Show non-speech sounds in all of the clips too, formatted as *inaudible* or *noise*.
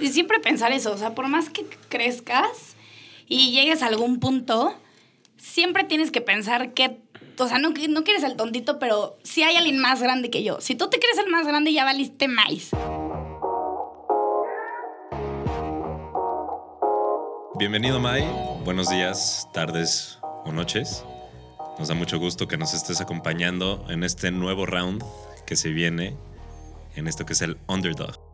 Y siempre pensar eso, o sea, por más que crezcas y llegues a algún punto, siempre tienes que pensar que, o sea, no, no quieres el tontito, pero si hay alguien más grande que yo. Si tú te crees el más grande, ya valiste más. Bienvenido, Mai. Buenos días, tardes o noches. Nos da mucho gusto que nos estés acompañando en este nuevo round que se viene, en esto que es el Underdog.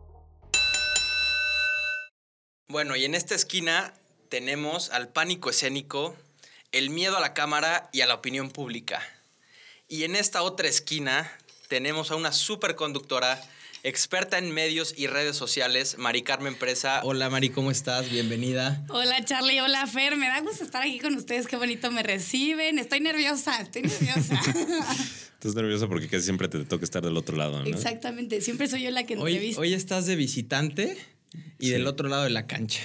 Bueno, y en esta esquina tenemos al pánico escénico, el miedo a la cámara y a la opinión pública. Y en esta otra esquina tenemos a una superconductora, experta en medios y redes sociales, Mari Carmen Presa. Hola Mari, ¿cómo estás? Bienvenida. Hola Charlie, hola Fer, me da gusto estar aquí con ustedes, qué bonito me reciben. Estoy nerviosa, estoy nerviosa. *laughs* Estás nerviosa porque casi siempre te toca estar del otro lado, ¿no? Exactamente, siempre soy yo la que Hoy, entrevista. hoy estás de visitante y del otro lado de la cancha.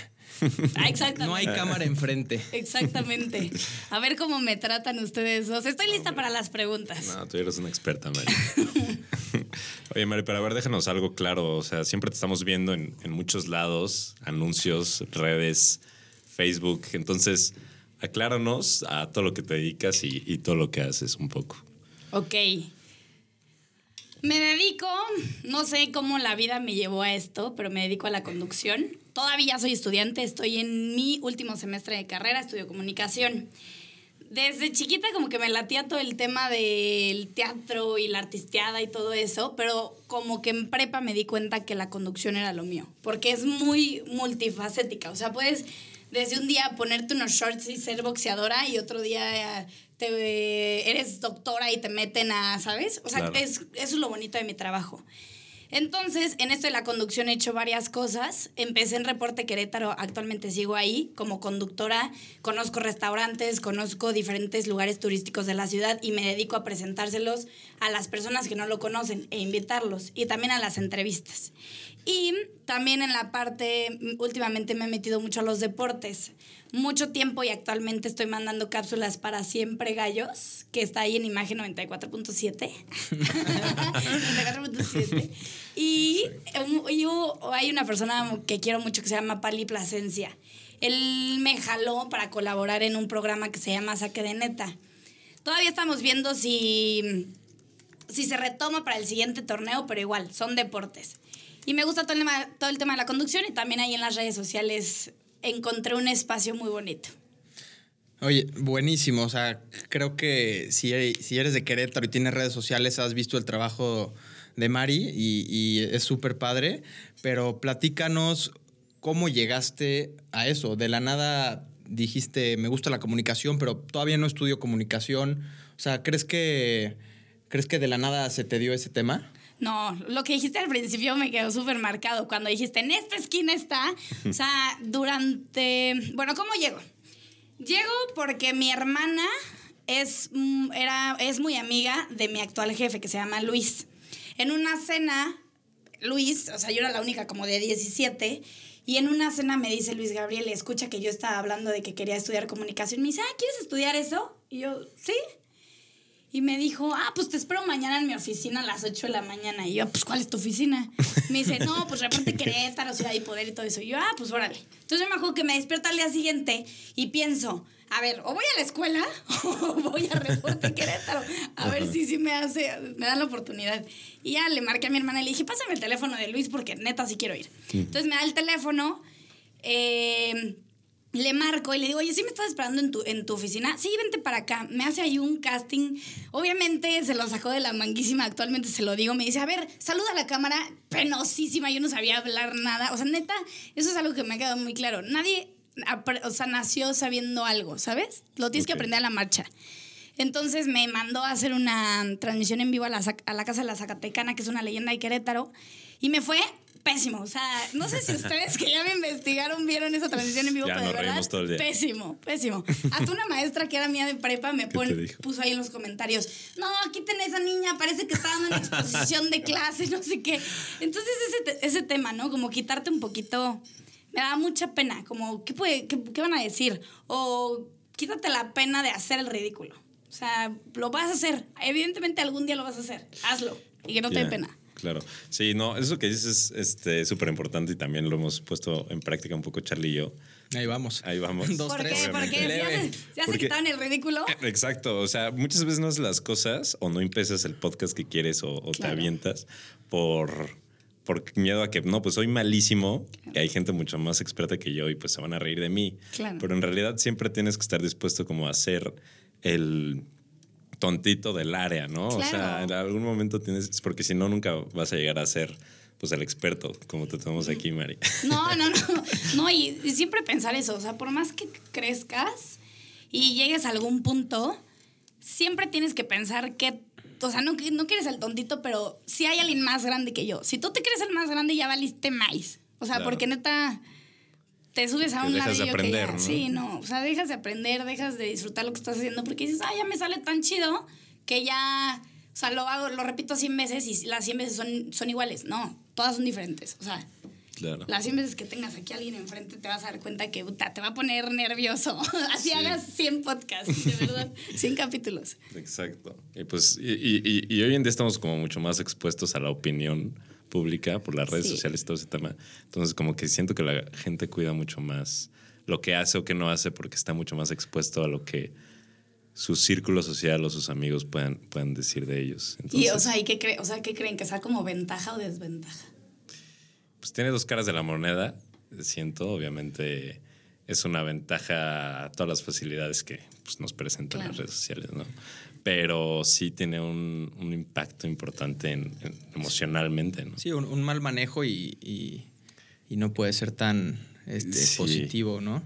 Ah, exactamente. No hay cámara enfrente. Exactamente. A ver cómo me tratan ustedes dos. Estoy lista para las preguntas. No, tú eres una experta, Mari. *laughs* *laughs* Oye, Mari, pero a ver, déjanos algo claro. O sea, siempre te estamos viendo en, en muchos lados, anuncios, redes, Facebook. Entonces, acláranos a todo lo que te dedicas y, y todo lo que haces un poco. Ok. Me dedico, no sé cómo la vida me llevó a esto, pero me dedico a la conducción. Todavía soy estudiante, estoy en mi último semestre de carrera, estudio comunicación. Desde chiquita como que me latía todo el tema del teatro y la artisteada y todo eso, pero como que en prepa me di cuenta que la conducción era lo mío, porque es muy multifacética, o sea, puedes desde un día ponerte unos shorts y ser boxeadora y otro día eh, te, eres doctora y te meten a, ¿sabes? O sea, Claro. es, eso es lo bonito de mi trabajo. Entonces, en esto de la conducción he hecho varias cosas. Empecé en Reporte Querétaro, actualmente sigo ahí como conductora. Conozco restaurantes, conozco diferentes lugares turísticos de la ciudad y me dedico a presentárselos a las personas que no lo conocen e invitarlos y también a las entrevistas. Y también en la parte, mm, últimamente me he metido mucho a los deportes. Mucho tiempo y actualmente estoy mandando cápsulas para Siempre Gallos, que está ahí en imagen 94.7. 94.7. Y, *laughs* y hay una persona que quiero mucho que se llama Pali Plasencia. Él me jaló para colaborar en un programa que se llama Saque de Neta. Todavía estamos viendo si, si se retoma para el siguiente torneo, pero igual, son deportes. Y me gusta todo el, tema, todo el tema de la conducción y también ahí en las redes sociales encontré un espacio muy bonito. Oye, buenísimo. O sea, creo que si, eres- si eres de Querétaro y tienes redes sociales, has visto el trabajo de Mari y, y es súper padre. Pero platícanos cómo llegaste a eso. De la nada dijiste, me gusta la comunicación, pero todavía no estudio comunicación. O sea, ¿crees que, ¿crees que de la nada se te dio ese tema? No, lo que dijiste al principio me quedó súper marcado. Cuando dijiste, en esta esquina está, o sea, *laughs* durante... Bueno, ¿cómo llego? Llego porque mi hermana es, mm, era, es muy amiga de mi actual jefe, que se llama Luis. En una cena, Luis, o sea, yo era la única como de 17, y en una cena me dice Luis Gabriel, escucha que yo estaba hablando de que quería estudiar comunicación. Me dice, ah, ¿quieres estudiar eso? Y yo, sí. Y me dijo, ah, pues te espero mañana en mi oficina a las 8 de la mañana. Y yo, pues, ¿cuál es tu oficina? Me dice, no, pues reporte *laughs* Querétaro, Ciudad y Poder y todo eso. Y yo, ah, pues órale. Entonces yo me acuerdo que me despierto al día siguiente y pienso, a ver, o voy a la escuela *laughs* o voy a reporte Querétaro. A ver si sí me hace, me dan la oportunidad. Y ya le marqué a mi hermana y le dije, pásame el teléfono de Luis porque neta sí quiero ir. Entonces me da el teléfono. Eh, le marco y le digo, oye, ¿sí me estás esperando en tu, en tu oficina? Sí, vente para acá. Me hace ahí un casting. Obviamente se lo sacó de la manguísima, actualmente se lo digo. Me dice, a ver, saluda a la cámara. Penosísima, yo no sabía hablar nada. O sea, neta, eso es algo que me ha quedado muy claro. Nadie, o sea, nació sabiendo algo, ¿sabes? Lo tienes que aprender a la marcha. Entonces me mandó a hacer una transmisión en vivo a la, a la Casa de la Zacatecana, que es una leyenda de Querétaro, y me fue pésimo. O sea, no sé si *laughs* ustedes que ya me investigaron vieron esa transmisión en vivo, Ya pero de verdad, todo el día. pésimo, pésimo. Hasta una maestra que era mía de prepa me ¿Qué pon- puso ahí en los comentarios, no, quiten a esa niña, parece que está dando una *laughs* exposición de clase, no sé qué. Entonces ese, ese tema, ¿no? Como quitarte un poquito, me da mucha pena, como, ¿qué, puede, qué, qué van a decir? O quítate la pena de hacer el ridículo. O sea, lo vas a hacer. Evidentemente algún día lo vas a hacer. Hazlo. Y que no te dé pena. Claro. Sí, no, eso que dices es este, súper importante y también lo hemos puesto en práctica un poco Charlie y yo. Ahí vamos. Ahí vamos. Dos, ¿Por tres. qué? Porque ya se, ya se Porque- el ridículo. Exacto, o sea, muchas veces no haces las cosas o no empiezas el podcast que quieres o, o te avientas por, por miedo a que, no, pues soy malísimo y hay gente mucho más experta que yo y pues se van a reír de mí. Claro. Pero en realidad siempre tienes que estar dispuesto como a ser el tontito del área, ¿no? O sea, en algún momento tienes, porque si no, nunca vas a llegar a ser pues el experto, como te tenemos aquí, Mari. No, no, no. *laughs* No, y, y siempre pensar eso. O sea, por más que crezcas y llegues a algún punto, siempre tienes que pensar que. O sea, no, no quieres el tontito, pero si hay alguien más grande que yo. Si tú te crees el más grande, ya valiste más. O sea, Claro. porque neta. Te subes a un dejas de ladrillo que aprender, ya- ¿no? Sí, no. O sea, dejas de aprender, dejas de disfrutar lo que estás haciendo porque dices, ah, ya me sale tan chido que ya. O sea, lo hago, lo repito 100 veces y las 100 veces son, son iguales. No, todas son diferentes. O sea, Claro. las 100 veces que tengas aquí a alguien enfrente te vas a dar cuenta que puta, te va a poner nervioso. *laughs* Así Sí. hagas 100 podcasts, de verdad, *laughs* 100 capítulos. Exacto. Y pues, y- y- y hoy en día estamos como mucho más expuestos a la opinión pública por las redes Sí. sociales y todo ese tema. Entonces, como que siento que la gente cuida mucho más lo que hace o que no hace porque está mucho más expuesto a lo que su círculo social o sus amigos puedan, puedan decir de ellos. Entonces, y, o sea, ¿y qué, cre- o sea, ¿qué creen? ¿Que sea como ventaja o desventaja? pues tiene dos caras de la moneda, siento. Obviamente es una ventaja a todas las facilidades que pues, nos presentan Claro. las redes sociales, ¿no? Pero sí tiene un, un impacto importante en- en- emocionalmente, ¿no? Sí, un, un mal manejo y, y- y no puede ser tan este, Sí. positivo, ¿no?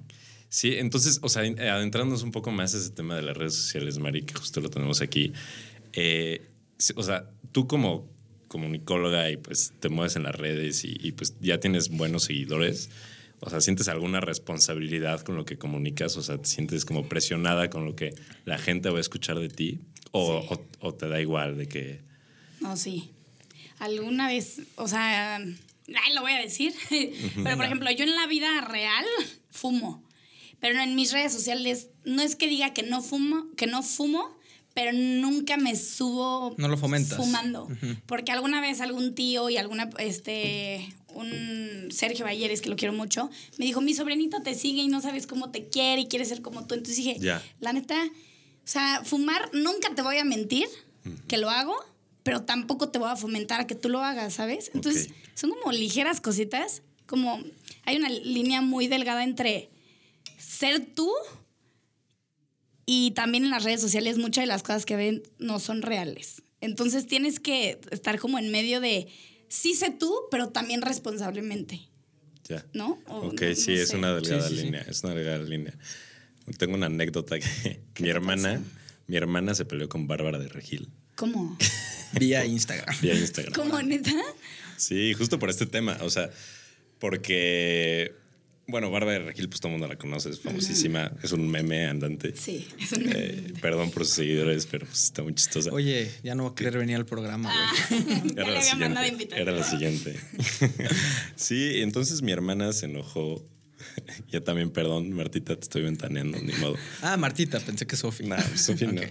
Sí, entonces, o sea, adentrándonos un poco más a ese tema de las redes sociales, Mari, que justo lo tenemos aquí. eh, o sea, tú como comunicóloga y pues te mueves en las redes y, y, pues ya tienes buenos seguidores, o sea, ¿sientes alguna responsabilidad con lo que comunicas? O sea, ¿te sientes como presionada con lo que la gente va a escuchar de ti? ¿O, Sí. o- o te da igual de que... No, sí. Alguna vez, o sea, ay, lo voy a decir. *laughs* Pero, por ejemplo, yo en la vida real fumo. Pero en mis redes sociales no es que diga que no fumo, que no fumo, pero nunca me subo No lo fomentas. fumando. Porque alguna vez algún tío y alguna, este, un Sergio Balleres, que lo quiero mucho, me dijo, mi sobrinito te sigue y no sabes cómo te quiere y quiere ser como tú. Entonces dije, la neta, o sea, fumar, nunca te voy a mentir que lo hago, pero tampoco te voy a fomentar a que tú lo hagas, ¿sabes? Entonces, son como ligeras cositas, como hay una línea muy delgada entre ser tú y también en las redes sociales muchas de las cosas que ven no son reales. Entonces tienes que estar como en medio de sí sé tú, pero también responsablemente, Ya. ¿no? O Ok, no- sí, no es sé. una delgada Sí, sí, sí. línea, es una delgada línea. Tengo una anécdota que mi hermana, mi hermana se peleó con Bárbara de Regil ¿Cómo? *laughs* Vía Instagram. vía Instagram. ¿Cómo, neta? Sí, justo por este tema, o sea, porque, bueno, Bárbara de Regil, pues todo el mundo la conoce, es famosísima, es un meme andante. Sí, es un... Eh, perdón por sus seguidores, pero pues, está muy chistosa. Oye, ya no va a querer venir al programa, güey. Ah, *laughs* había mandado siguiente. Era la siguiente. *laughs* sí, entonces mi hermana se enojó. *laughs* ya también, perdón, Martita, te estoy ventaneando, ni modo. Ah, Martita, pensé que Sofi. No, Sofía no. Ok.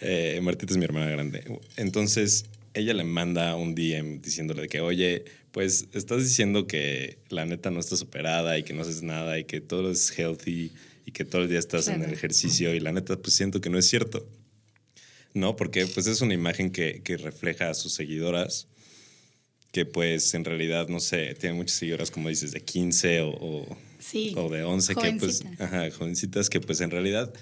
Eh, Martita es mi hermana grande. Entonces, ella le manda un DM diciéndole de que, oye, pues estás diciendo que la neta no estás operada y que no haces nada y que todo es healthy y que todo el día estás en el ejercicio y la neta, pues siento que no es cierto. No, porque pues es una imagen que, que refleja a sus seguidoras que pues en realidad, no sé, tienen muchas seguidoras, como dices, de 15 o, o, Sí, o de 11, que pues, ajá, jovencitas que pues en realidad,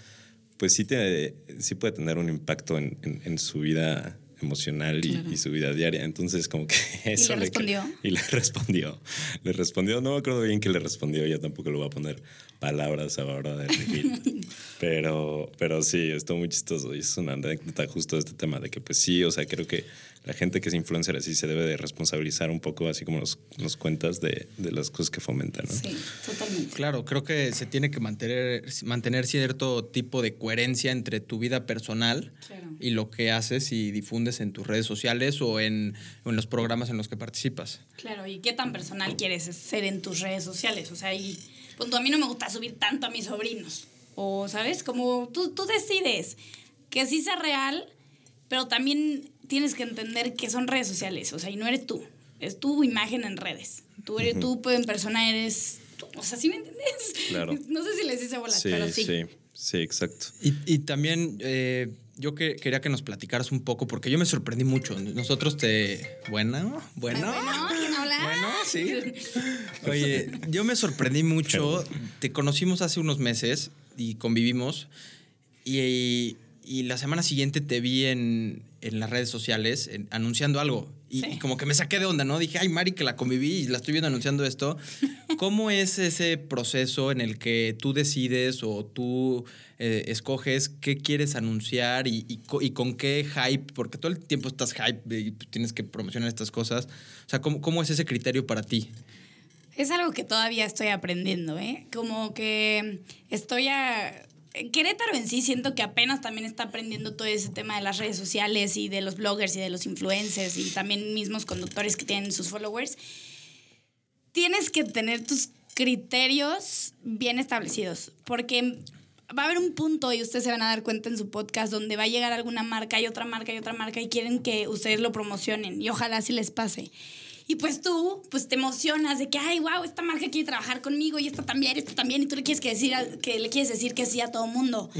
pues sí, te, sí puede tener un impacto en, en- en su vida emocional y, Claro. y su vida diaria. Entonces, como que *laughs* eso le respondió? Y le *laughs* respondió. Le respondió, no me acuerdo bien que le respondió, yo tampoco le voy a poner palabras a la hora de regir. *laughs* pero, pero sí, estuvo muy chistoso y es una anécdota justo de este tema, de que pues sí, o sea, creo que la gente que es influencer así se debe de responsabilizar un poco, así como nos, nos cuentas de, de las cosas que fomentan, ¿no? Sí, totalmente. Claro, creo que se tiene que mantener, mantener cierto tipo de coherencia entre tu vida personal Claro. y lo que haces y difundes en tus redes sociales o en, o en los programas en los que participas. Claro, ¿y qué tan personal quieres ser en tus redes sociales? O sea, y punto, a mí no me gusta subir tanto a mis sobrinos. O, ¿sabes? Como tú, tú decides que sí sea real, pero también tienes que entender que son redes sociales, o sea, y no eres tú, es tu imagen en redes. Tú, eres, tú en persona eres, tú, o sea, ¿sí me entiendes? Claro. *laughs* No sé si les hice bolas, Sí, pero sí. sí, sí, exacto. Y, y también eh, yo que, quería que nos platicaras un poco, porque yo me sorprendí mucho. Nosotros te... Bueno, bueno. Bueno, ¿quién habla? Bueno, sí. *laughs* Oye, yo me sorprendí mucho. Te conocimos hace unos meses y convivimos. Y, y la semana siguiente te vi en, en las redes sociales en- anunciando algo. Y, Sí. y como que me saqué de onda, ¿no? Dije, ay, Mari, que la conviví y la estoy viendo anunciando esto. *laughs* ¿Cómo es ese proceso en el que tú decides o tú eh, escoges qué quieres anunciar y, y co- y con qué hype? Porque todo el tiempo estás hype y tienes que promocionar estas cosas. O sea, ¿cómo, cómo es ese criterio para ti? Es algo que todavía estoy aprendiendo, ¿eh? Como que estoy a... Querétaro en sí siento que apenas también está aprendiendo todo ese tema de las redes sociales y de los bloggers y de los influencers y también mismos conductores que tienen sus followers. Tienes que tener tus criterios bien establecidos porque va a haber un punto y ustedes se van a dar cuenta en su podcast donde va a llegar alguna marca y otra marca y otra marca y quieren que ustedes lo promocionen y ojalá así les pase. Y pues tú, pues te emocionas de que, ay, wow, esta marca quiere trabajar conmigo y esta también, esta también, y tú le quieres que decir, a- que le quieres decir que sí a todo mundo.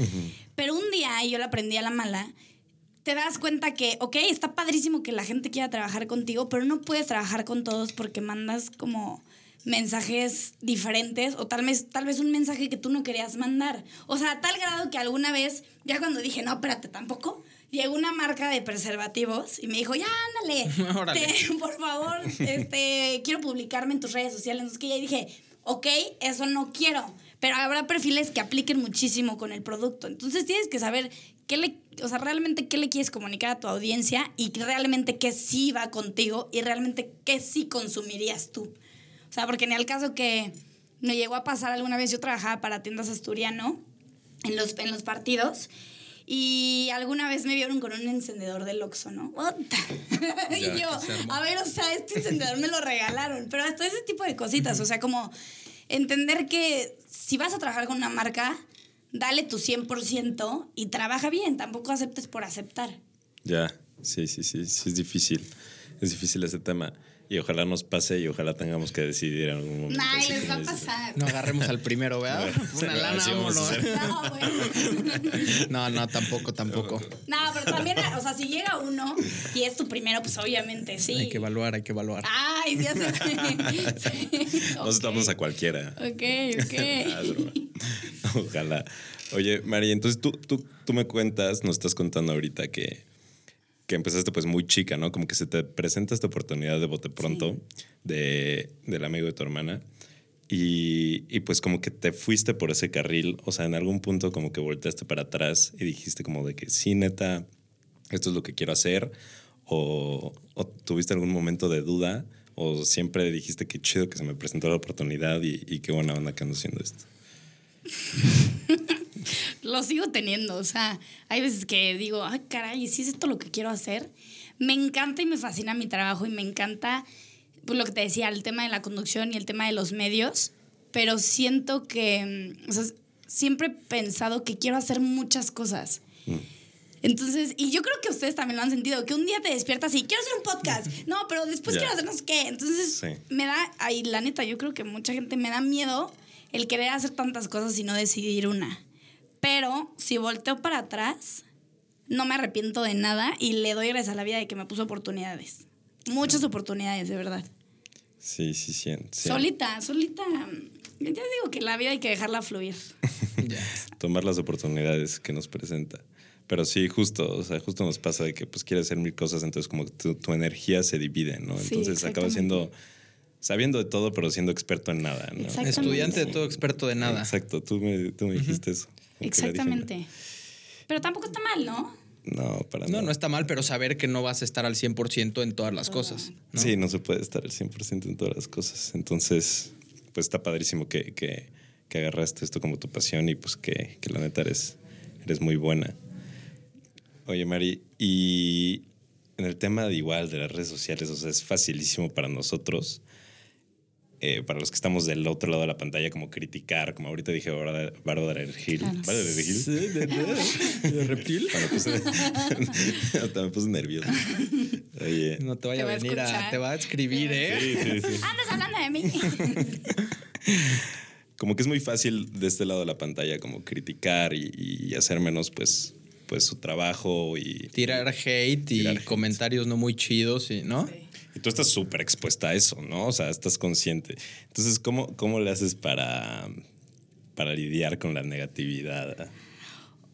Pero un día, y yo lo aprendí a la mala, te das cuenta que, ok, está padrísimo que la gente quiera trabajar contigo, pero no puedes trabajar con todos porque mandas como mensajes diferentes o tal vez, tal vez un mensaje que tú no querías mandar. O sea, a tal grado que alguna vez, ya cuando dije, no, espérate, tampoco, llegó una marca de preservativos y me dijo, ya, ándale, *laughs* te- por favor, este, quiero publicarme en tus redes sociales. Entonces que ya dije, ok, eso no quiero. Pero habrá perfiles que apliquen muchísimo con el producto. Entonces tienes que saber qué le, o sea, realmente qué le quieres comunicar a tu audiencia y realmente qué sí va contigo y realmente qué sí consumirías tú. O sea, porque en el caso que me llegó a pasar alguna vez, yo trabajaba para tiendas asturiano en los, en los partidos. Y alguna vez me vieron con un encendedor del Oxxo, ¿no? Puta. *laughs* y Ya, yo, a ver, o sea, este encendedor me lo regalaron. Pero hasta ese tipo de cositas, o sea, como entender que si vas a trabajar con una marca, dale tu 100% y trabaja bien. Tampoco aceptes por aceptar. Ya, sí, sí, sí, sí, es difícil. Es difícil ese tema. Y ojalá nos pase y ojalá tengamos que decidir en algún momento. Así les va a pasar. No agarremos al primero, ¿verdad? Una lana, vámonos. hacer. No, bueno. No, no, tampoco, tampoco. No, pero también, o sea, si llega uno y es tu primero, pues obviamente sí. Hay que evaluar, hay que evaluar. Ay, ya sé. *laughs* Sí, Nos ok. damos a cualquiera. Ok, ok. *laughs* Ojalá. Oye, María, entonces tú, tú, tú me cuentas, nos estás contando ahorita que, que empezaste pues muy chica, ¿no? Como que se te presenta esta oportunidad de bote pronto de, del amigo de tu hermana y, y pues como que te fuiste por ese carril, o sea, en algún punto como que volteaste para atrás y dijiste como de que sí, neta, esto es lo que quiero hacer o, o tuviste algún momento de duda o siempre dijiste que chido que se me presentó la oportunidad y, y qué buena onda que ando haciendo esto. *laughs* Lo sigo teniendo, o sea, hay veces que digo, ay, caray, si es esto lo que quiero hacer? Me encanta y me fascina mi trabajo y me encanta, pues lo que te decía, el tema de la conducción y el tema de los medios, pero siento que, mm, o sea, siempre he pensado que quiero hacer muchas cosas. Entonces, y yo creo que ustedes también lo han sentido, que un día te despiertas y quiero hacer un podcast. *laughs* No, pero después Ya. quiero hacer no sé qué. Entonces, Sí. me da, ahí la neta, yo creo que mucha gente me da miedo el querer hacer tantas cosas y no decidir una. Pero si volteo para atrás, no me arrepiento de nada y le doy gracias a la vida de que me puso oportunidades. Muchas oportunidades, de verdad. Sí, sí, sí. sí. Solita, solita. Ya digo que la vida hay que dejarla fluir. *laughs* Tomar las oportunidades que nos presenta. Pero sí, justo, o sea, justo nos pasa de que pues quieres hacer mil cosas, entonces como que tu, tu energía se divide, ¿no? Sí, Entonces acabas siendo, sabiendo de todo, pero siendo experto en nada, ¿no? Estudiante de todo, experto de nada. Exacto, tú me, tú me dijiste eso. Exactamente. Pero tampoco está mal, ¿no? No, para No, nada. no está mal, pero saber que no vas a estar al 100% en todas las cosas. ¿no? Sí, no se puede estar al 100% en todas las cosas. Entonces, pues está padrísimo que, que, que agarraste esto como tu pasión y pues que, que la neta eres, eres muy buena. Oye, Mari, y en el tema de igual de las redes sociales, o sea, es facilísimo para nosotros. Eh, para los que estamos del otro lado de la pantalla, como criticar, como ahorita dije Bárbara Gil. Bárbara Gil. Sí, de, de- de reptil. *laughs* Me puse, *laughs* hasta me puse nervioso. Oye. No te vaya Te a venir a, te va a escribir, ¿eh? Sí, sí, sí. Andas hablando de mí. *laughs* Como que es muy fácil de este lado de la pantalla como criticar y, y hacer menos pues, pues su trabajo y... Tirar hate y Tirar hate. comentarios no muy chidos, y, ¿no? Y tú estás súper expuesta a eso, ¿no? O sea, estás consciente. Entonces, ¿cómo, cómo le haces para, para lidiar con la negatividad?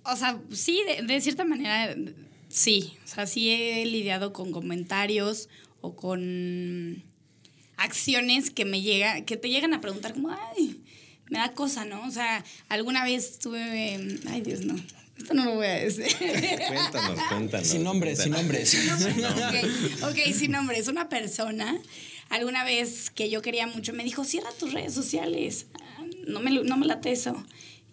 O sea, sí, de, cierta manera, sí. O sea, sí he lidiado con comentarios o con acciones que me llega, que te llegan a preguntar como, ay, me da cosa, ¿no? O sea, alguna vez tuve, ay Dios, no, esto no lo voy a decir. *laughs* Cuéntanos, cuéntanos. Sin nombres, sin cuéntanos. nombres. ok, ok, sin nombre, es una persona. Alguna vez que yo quería mucho, me dijo, cierra tus redes sociales. No me, no me late eso.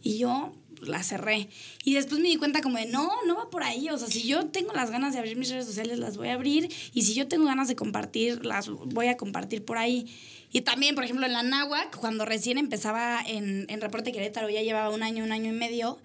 Y yo la cerré. Y después me di cuenta como de, no, no va por ahí. O sea, si yo tengo las ganas de abrir mis redes sociales, las voy a abrir. Y si yo tengo ganas de compartir, las voy a compartir por ahí. Y también, por ejemplo, en la náhuac, cuando recién empezaba en, en Reporte Querétaro, ya llevaba un año, un año y medio,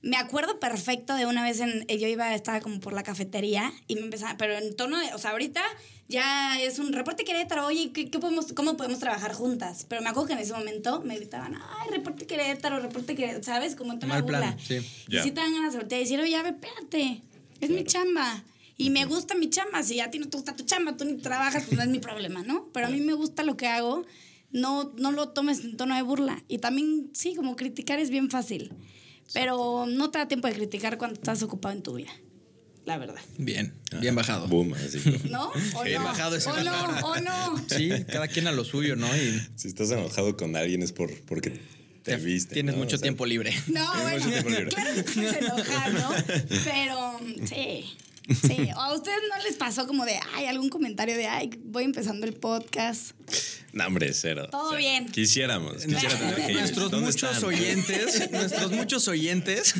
me acuerdo perfecto de una vez en yo iba estaba como por la cafetería y me empezaba pero en tono de o sea ahorita ya es un reporte Querétaro oye ¿qué, qué podemos cómo podemos trabajar juntas pero me acuerdo que en ese momento me gritaban ay reporte Querétaro reporte Querétaro sabes como en tono de Mal plan, burla sí. y Ya. sí te dan ganas de decir oye a ver espérate es mi chamba y me gusta mi chamba si a ti no te gusta tu chamba tú ni trabajas pues no es mi problema no pero a mí me gusta lo que hago no, no lo tomes en tono de burla. Y también, sí, como criticar es bien fácil. Pero no te da tiempo de criticar cuando estás ocupado en tu vida. La verdad. Bien, bien bajado. Boom, así como- *laughs* ¿No? ¿O Bien no? bajado ese ¿O no? ¿O no? *laughs* Sí, cada quien a lo suyo, ¿no? Y Si estás enojado con alguien es por, porque te, te- viste. tienes ¿no? mucho O sea, tiempo libre. No, Tienes bueno, mucho tiempo libre. claro que te puedes enojar, ¿no? *laughs* Pero sí, sí. *laughs* ¿O a ustedes no les pasó como de, ay, algún comentario de, ay, voy empezando el podcast? No, hombre, cero. Todo cero. bien. Quisiéramos. quisiera tener haters. Nuestros ¿Dónde muchos están? oyentes, *laughs* nuestros muchos oyentes.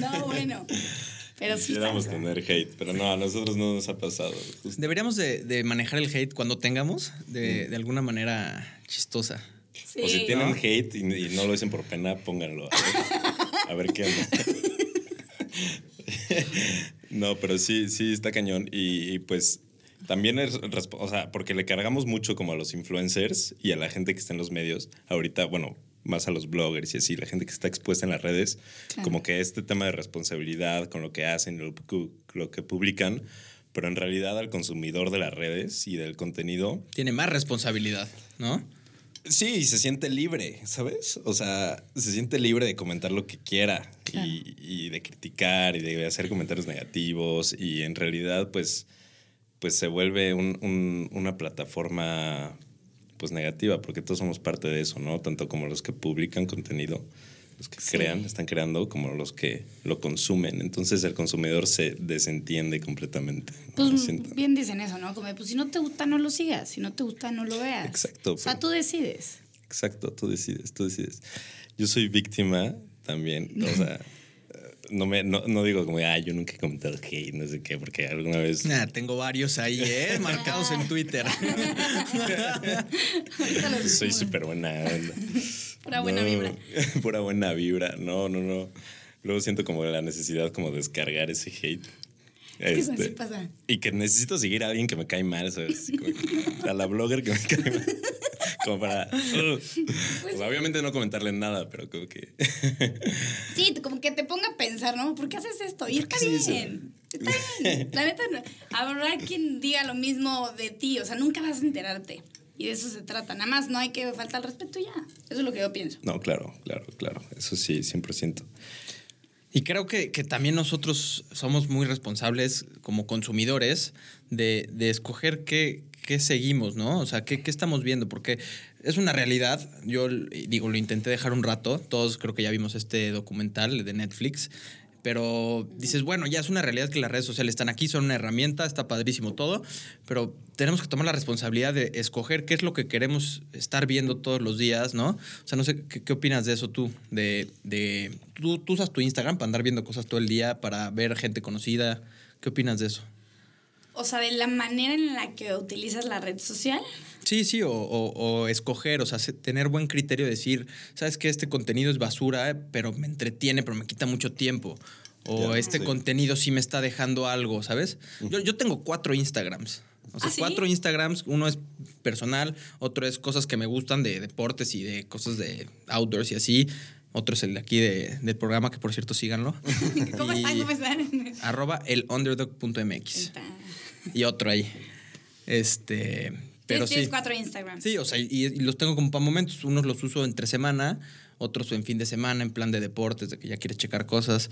No, bueno. Pero sí. Quisiéramos pasa. tener hate, pero no, a nosotros no nos ha pasado. justo. Deberíamos de, de manejar el hate cuando tengamos, de, de alguna manera chistosa. Sí. O si tienen ¿No? hate y, y no lo dicen por pena, pónganlo. A ver, a ver qué onda. *laughs* No, pero sí, sí está cañón. Y, y, pues también es, o sea, porque le cargamos mucho como a los influencers y a la gente que está en los medios. Ahorita, bueno, más a los bloggers y así, la gente que está expuesta en las redes, Claro. como que este tema de responsabilidad con lo que hacen, lo, que- lo que publican, pero en realidad al consumidor de las redes y del contenido, Tiene más responsabilidad, ¿no? Sí, y se siente libre, ¿sabes? O sea, se siente libre de comentar lo que quiera Claro. y, y de criticar y de hacer comentarios negativos y en realidad pues, pues se vuelve un- un- una plataforma pues negativa porque todos somos parte de eso, ¿no? Tanto como los que publican contenido, los que Sí. crean, están creando, como los que lo consumen. Entonces el consumidor se desentiende completamente. ¿no? Pues bien dicen eso, ¿no? Como, pues si no te gusta, no lo sigas. Si no te gusta, no lo veas. Exacto, O sea, pero- tú decides. Exacto, tú decides, tú decides. Yo soy víctima también, o sea, *laughs* no, me, no, no digo como, ah, yo nunca he comentado hate, no sé qué, porque alguna vez... Nah, tengo varios ahí, ¿eh? *laughs* Marcados en Twitter. *laughs* Soy súper buena onda. Pura buena No, vibra. *laughs* Pura buena vibra, no, no, no. Luego siento como la necesidad como de descargar ese hate. que eso Este, sí pasa. Y que necesito seguir a alguien que me cae mal, ¿sabes? Así como que- a la blogger que me cae mal. *laughs* Como para... uh. Pues sea, obviamente no comentarle nada, pero como que... *laughs* Sí, como que te ponga a pensar, ¿no? ¿Por qué haces esto? Y ¿Por está bien. Está bien. La neta, no. habrá quien diga lo mismo de ti. O sea, nunca vas a enterarte. Y de eso se trata. Nada más no hay que faltar al respeto ya. Eso es lo que yo pienso. No, claro, claro, claro. Eso sí, 100%. Y creo que, que también nosotros somos muy responsables como consumidores de, de escoger qué, qué seguimos, ¿no? O sea, qué, qué estamos viendo, porque es una realidad. Yo digo, lo intenté dejar un rato, todos creo que ya vimos este documental de Netflix, pero dices, bueno, ya es una realidad que las redes sociales están aquí, son una herramienta, está padrísimo todo, pero tenemos que tomar la responsabilidad de escoger qué es lo que queremos estar viendo todos los días, ¿no? O sea, no sé, ¿qué, opinas de eso tú? De, de ¿tú, tú usas tu Instagram para andar viendo cosas todo el día, para ver gente conocida. ¿Qué opinas de eso? O sea, de la manera en la que utilizas la red social. Sí, sí, o, o- o escoger, o sea, se- tener buen criterio, decir, sabes que este contenido es basura, pero me entretiene, pero me quita mucho tiempo. O Ya, este sí. contenido sí me está dejando algo, ¿sabes? Yo, yo tengo cuatro Instagrams. O sea, ¿Ah, sí? cuatro Instagrams. Uno es personal, otro es cosas que me gustan de deportes y de cosas de outdoors y así. Otro es el de aquí de- del programa, que por cierto síganlo. *laughs* ¿Cómo están? ¿Cómo están? Arroba el underdog.mx. Y otro ahí. Este. Pero sí. cuatro Instagrams. Sí, o sea, y, y los tengo como para momentos. Unos los uso entre semana, otros en fin de semana, en plan de deportes, de que ya quieres checar cosas.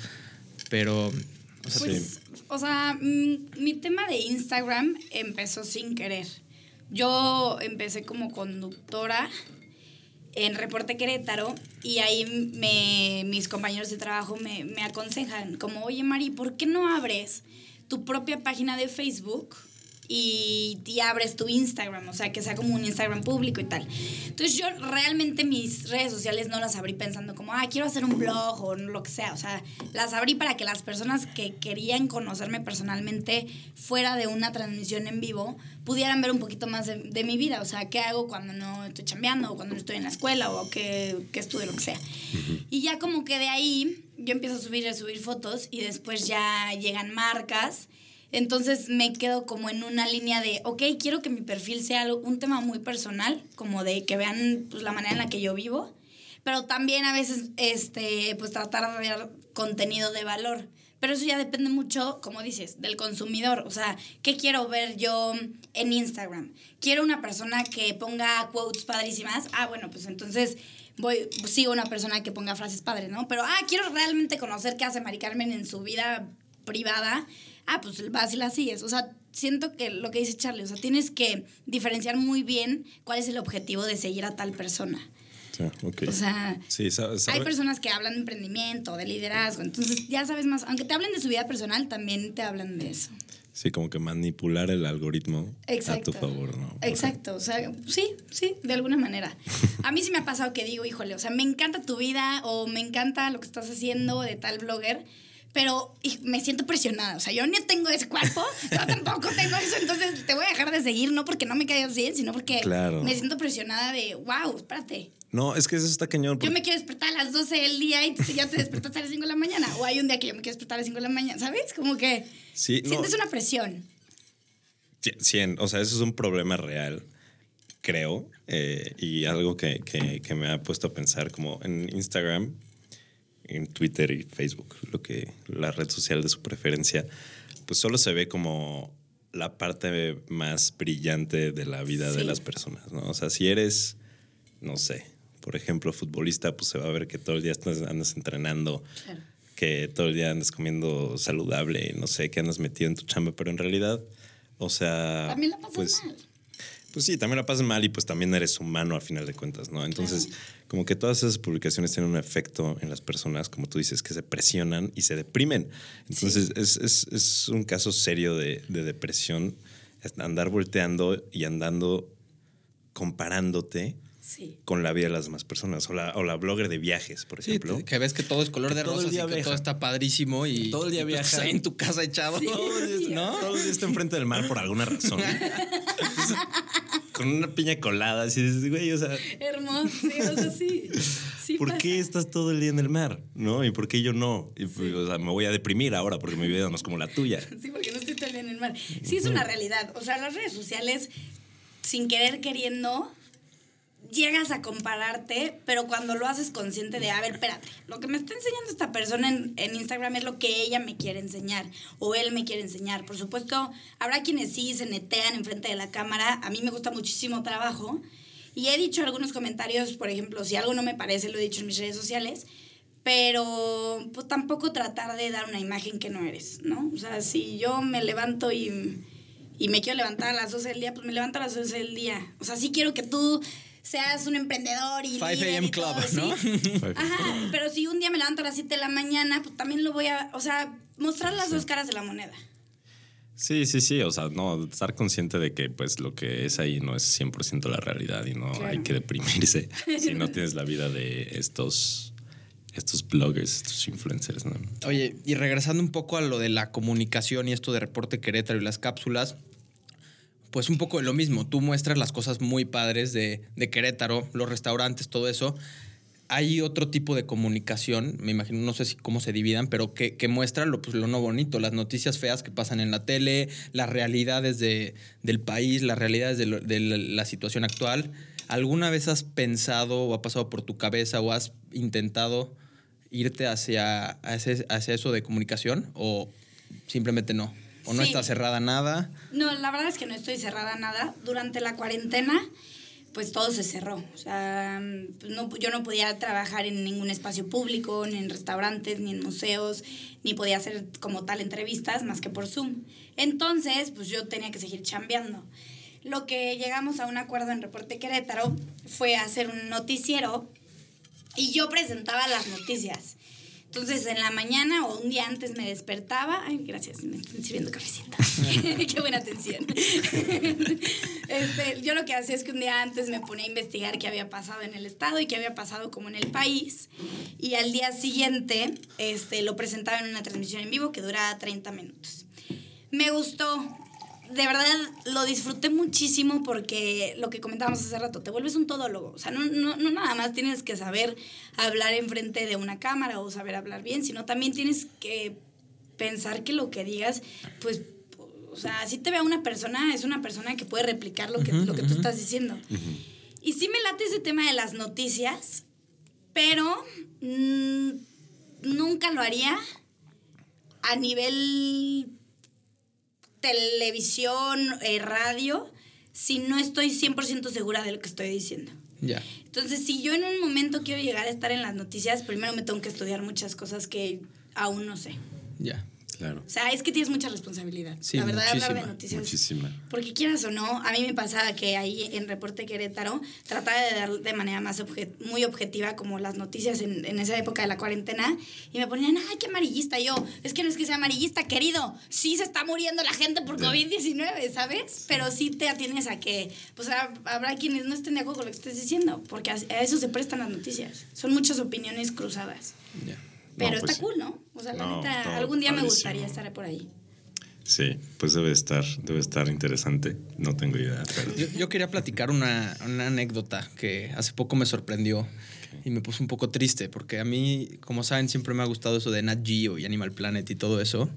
Pero, o sea, Pues, o sea, mm, mi tema de Instagram empezó sin querer. Yo empecé como conductora en Reporte Querétaro y ahí me, mis compañeros de trabajo me, me aconsejan como, oye Mari, ¿por qué no abres tu propia página de Facebook? Y, y abres tu Instagram, o sea, que sea como un Instagram público y tal. Entonces yo realmente mis redes sociales no las abrí pensando como, ah, quiero hacer un blog o lo que sea. O sea, las abrí para que las personas que querían conocerme personalmente fuera de una transmisión en vivo pudieran ver un poquito más de, de mi vida. O sea, qué hago cuando no estoy chambeando o cuando no estoy en la escuela o qué, qué estudio, lo que sea. Y ya como que de ahí yo empiezo a subir y a subir fotos y después ya llegan marcas. Entonces me quedo como en una línea de, ok, quiero que mi perfil sea un tema muy personal, como de que vean pues, la manera en la que yo vivo, pero también a veces este, pues tratar de dar contenido de valor. Pero eso ya depende mucho, como dices, del consumidor. O sea, ¿qué quiero ver yo en Instagram? Quiero una persona que ponga quotes padrísimas. Ah, bueno, pues entonces voy, sigo una persona que ponga frases padres, ¿no? Pero, ah, quiero realmente conocer qué hace Mari Carmen en su vida privada. Ah, pues vas y la sigues. O sea, siento que lo que dice Charlie, o sea, tienes que diferenciar muy bien cuál es el objetivo de seguir a tal persona. Sí. O sea, Sí, sa- sabe- hay personas que hablan de emprendimiento, de liderazgo, entonces ya sabes más, aunque te hablen de su vida personal, también te hablan de eso. Sí, como que manipular el algoritmo Exacto. a tu favor, ¿no? Exacto, o sea, sí, sí, de alguna manera. *laughs* A mí sí me ha pasado que digo, híjole, o sea, me encanta tu vida o me encanta lo que estás haciendo de tal blogger, pero me siento presionada. O sea, yo ni tengo ese cuerpo, *laughs* yo tampoco tengo eso, entonces te voy a dejar de seguir, no porque no me caigas bien, sino porque Claro. me siento presionada de, wow, espérate. No, es que eso está cañón. Yo me quiero despertar a las 12 del día y ya te despertaste a las 5 de la mañana. O hay un día que yo me quiero despertar a las 5 de la mañana, ¿sabes? Como que Sí, no. sientes una presión. Cien- Cien, o sea, eso es un problema real, creo, eh, y algo que, que- que me ha puesto a pensar, como en Instagram, en Twitter y Facebook, lo que la red social de su preferencia, pues solo se ve como la parte más brillante de la vida de Sí. las personas, ¿no? O sea, si eres, no sé, por ejemplo, futbolista, pues se va a ver que todo el día estás- andas entrenando, Claro. que todo el día andas comiendo saludable, no sé, que andas metido en tu chamba, pero en realidad, o sea... También la pasas pues, mal. Pues sí, también la pasas mal y pues también eres humano a final de cuentas, ¿no? Entonces, como que todas esas publicaciones tienen un efecto en las personas, como tú dices, que se presionan y se deprimen. Entonces, es, es- es un caso serio de, de depresión, es andar volteando y andando comparándote Sí. con la vida de las demás personas. O la, o la blogger de viajes, por Sí, ejemplo. que ves que todo es color de rosa, y que viaja. todo está padrísimo y Todo el día viaja. en tu casa echado. Todo el día, ¿no? todo el día está enfrente del mar por alguna razón. Entonces, *laughs* con una piña colada, así dices, güey, o sea, Hermoso, sí, o sea, sí. sí ¿por pasa. qué estás todo el día en el mar? ¿No? ¿Y por qué yo no? Y, o sea, me voy a deprimir ahora porque mi vida no es como la tuya. *laughs* Sí, porque no estoy todo el día en el mar. Sí, es una realidad. O sea, las redes sociales, sin querer queriendo, llegas a compararte, pero cuando lo haces consciente de, a ver, espérate, lo que me está enseñando esta persona en, en Instagram es lo que ella me quiere enseñar o él me quiere enseñar. Por supuesto, habrá quienes sí se netean enfrente de la cámara. A mí me gusta muchísimo trabajo. Y he dicho algunos comentarios, por ejemplo, si algo no me parece, lo he dicho en mis redes sociales, pero pues tampoco tratar de dar una imagen que no eres, ¿no? O sea, si yo me levanto y, y me quiero levantar a las 12 del día, pues me levanto a las 12 del día. O sea, sí quiero que tú seas un emprendedor y 5 líder a.m. todo, club, ¿sí? ¿no? Ajá, pero si un día me levanto a las 7 de la mañana, pues también lo voy a, o sea, mostrar las dos caras de la moneda. Sí, sí, sí. O sea, no, estar consciente de que pues lo que es ahí no es 100% la realidad y no Claro. hay que deprimirse *laughs* si no tienes la vida de estos estos bloggers, estos influencers, ¿no? Oye, y regresando un poco a lo de la comunicación y esto de Reporte Querétaro y las cápsulas, pues un poco de lo mismo. Tú muestras las cosas muy padres de, de Querétaro, los restaurantes, todo eso. Hay otro tipo de comunicación, me imagino, no sé cómo se dividan, pero que, que muestra lo, pues, lo no bonito, las noticias feas que pasan en la tele, las realidades de, del país, las realidades de la, la situación actual. ¿Alguna vez has pensado o ha pasado por tu cabeza o has intentado irte hacia, hacia, hacia eso de comunicación o simplemente no? ¿O no Sí. está cerrada nada? No, la verdad es que no estoy cerrada nada. Durante la cuarentena, pues todo se cerró. O sea, pues, no, yo no podía trabajar en ningún espacio público, ni en restaurantes, ni en museos, ni podía hacer como tal entrevistas más que por Zoom. Entonces, pues yo tenía que seguir chambeando. Lo que llegamos a un acuerdo en Reporte Querétaro fue hacer un noticiero y yo presentaba las noticias. Entonces, en la mañana o un día antes me despertaba. Ay, gracias, me están sirviendo cafecito. *laughs* Qué buena atención. *laughs* Este, yo lo que hacía es que un día antes me ponía a investigar qué había pasado en el estado y qué había pasado como en el país. Y al día siguiente este, lo presentaba en una transmisión en vivo que duraba 30 minutos. Me gustó. De verdad lo disfruté muchísimo porque lo que comentábamos hace rato, te vuelves un todólogo. O sea, no, no, no nada más tienes que saber hablar enfrente de una cámara o saber hablar bien, sino también tienes que pensar que lo que digas, pues, o sea, si te ve a una persona, es una persona que puede replicar lo que, lo que tú estás diciendo. Y sí me late ese tema de las noticias, pero mm, nunca lo haría a nivel televisión, eh, radio, si no estoy 100% segura de lo que estoy diciendo. Ya. Entonces, si yo en un momento quiero llegar a estar en las noticias, primero me tengo que estudiar muchas cosas que aún no sé. Ya. Claro. O sea, es que tienes mucha responsabilidad. Sí, la verdad, hablar de muchísima, noticias. Muchísima. Porque quieras o no, a mí me pasaba que ahí en Reporte Querétaro trataba de dar de manera más obje- muy objetiva como las noticias en, en esa época de la cuarentena y me ponían, ay, qué amarillista. Y yo, es que no es que sea amarillista, querido. Sí se está muriendo la gente por Ya. COVID-19, ¿sabes? Pero sí te atienes a que, pues ha- habrá quienes no estén de acuerdo con lo que estés diciendo, porque a, a eso se prestan las noticias. Son muchas opiniones cruzadas. Ya. Pero No, pues está cool, ¿no? O sea, la No, neta, no, algún día me padrísimo. gustaría estar por ahí. Sí, pues debe estar, debe estar interesante. No tengo idea, pero Yo, yo quería platicar una, una anécdota que hace poco me sorprendió y me puso un poco triste porque a mí, como saben, siempre me ha gustado eso de Nat Geo y Animal Planet y todo eso.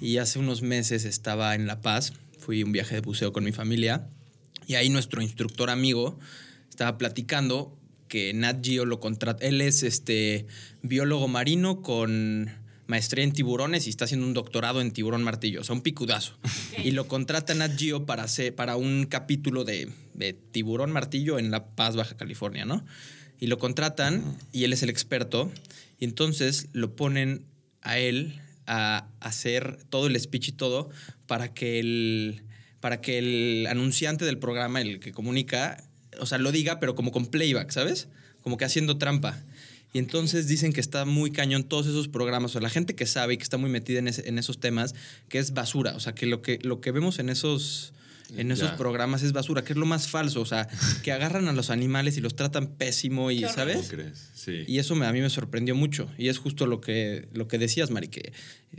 Y hace unos meses estaba en La Paz, fui un viaje de buceo con mi familia y ahí nuestro instructor amigo estaba platicando que Nat Geo lo contrata. Él es este biólogo marino con maestría en tiburones y está haciendo un doctorado en tiburón martillo, o sea, un picudazo. Y lo contrata Nat Geo para, hacer, para un capítulo de, de tiburón martillo en La Paz, Baja California, ¿no? Y lo contratan y él es el experto. Y entonces lo ponen a él a hacer todo el speech y todo para que el, para que el anunciante del programa, el que comunica, o sea, lo diga, pero como con playback, ¿sabes? Como que haciendo trampa. Y entonces dicen que está muy cañón todos esos programas, o la gente que sabe y que está muy metida en esos temas, que es basura, o sea, que lo que, lo que vemos en esos, en esos Ya. programas es basura, que es lo más falso, o sea, que agarran a los animales y los tratan pésimo y, Qué horror. ¿cómo ¿sabes? crees? Sí. Y eso me- a mí me sorprendió mucho. Y es justo lo que, lo que decías, Mari, que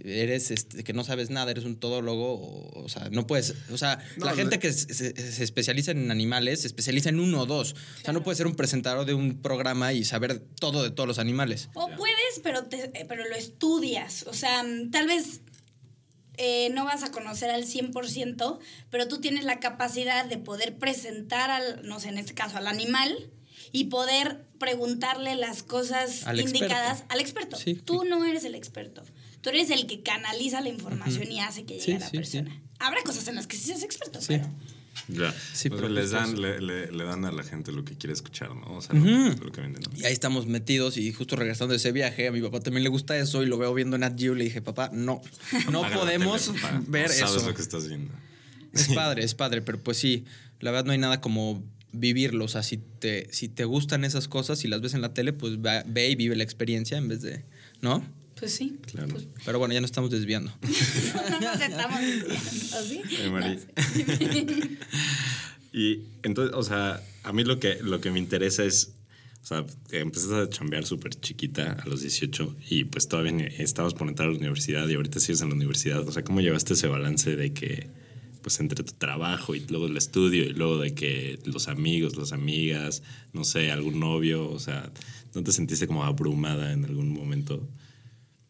eres, este, que no sabes nada, eres un todólogo, o, o sea, no puedes, o sea, No, la no- gente que se, se- se especializa en animales se especializa en uno o dos. O sea, no puedes ser un presentador de un programa y saber todo de todos los animales. O Ya. puedes, pero, te- eh, pero lo estudias. O sea, mm, tal vez eh, no vas a conocer al 100%, pero tú tienes la capacidad de poder presentar al, no sé, en este caso, al animal y poder preguntarle las cosas Al experto. indicadas al experto. Sí, tú sí. no eres el experto. Tú eres el que canaliza la información y hace que llegue Sí, a la persona. Habrá cosas en las que sí seas experto, pero... Ya. Sí, pero les justo dan, le, le- le dan a la gente lo que quiere escuchar, ¿no? O sea, lo, que, lo que venden. ¿no? Y ahí estamos metidos y justo regresando de ese viaje, a mi papá también le gusta eso y lo veo viendo Nat Geo y le dije, papá, no, *laughs* no Apaga podemos tele, papá. *laughs* ver no sabes eso. lo que estás viendo. Es padre, es padre, pero pues sí, la verdad no hay nada como vivirlo. O sea, si te, si te gustan esas cosas y las ves en la tele, pues ve y vive la experiencia en vez de. ¿No? Pues sí. Claro. Pues, Pero bueno, ya nos estamos desviando. *laughs* no nos estamos diciendo, ¿sí? *laughs* Y entonces, o sea, a mí lo que, lo que me interesa es, O sea, empezaste a chambear súper chiquita a los 18 y pues todavía estabas por entrar a la universidad y ahorita sigues en la universidad. O sea, ¿cómo llevaste ese balance de que, pues entre tu trabajo y luego el estudio y luego de que los amigos, las amigas, no sé, algún novio, o sea, ¿no te sentiste como abrumada en algún momento?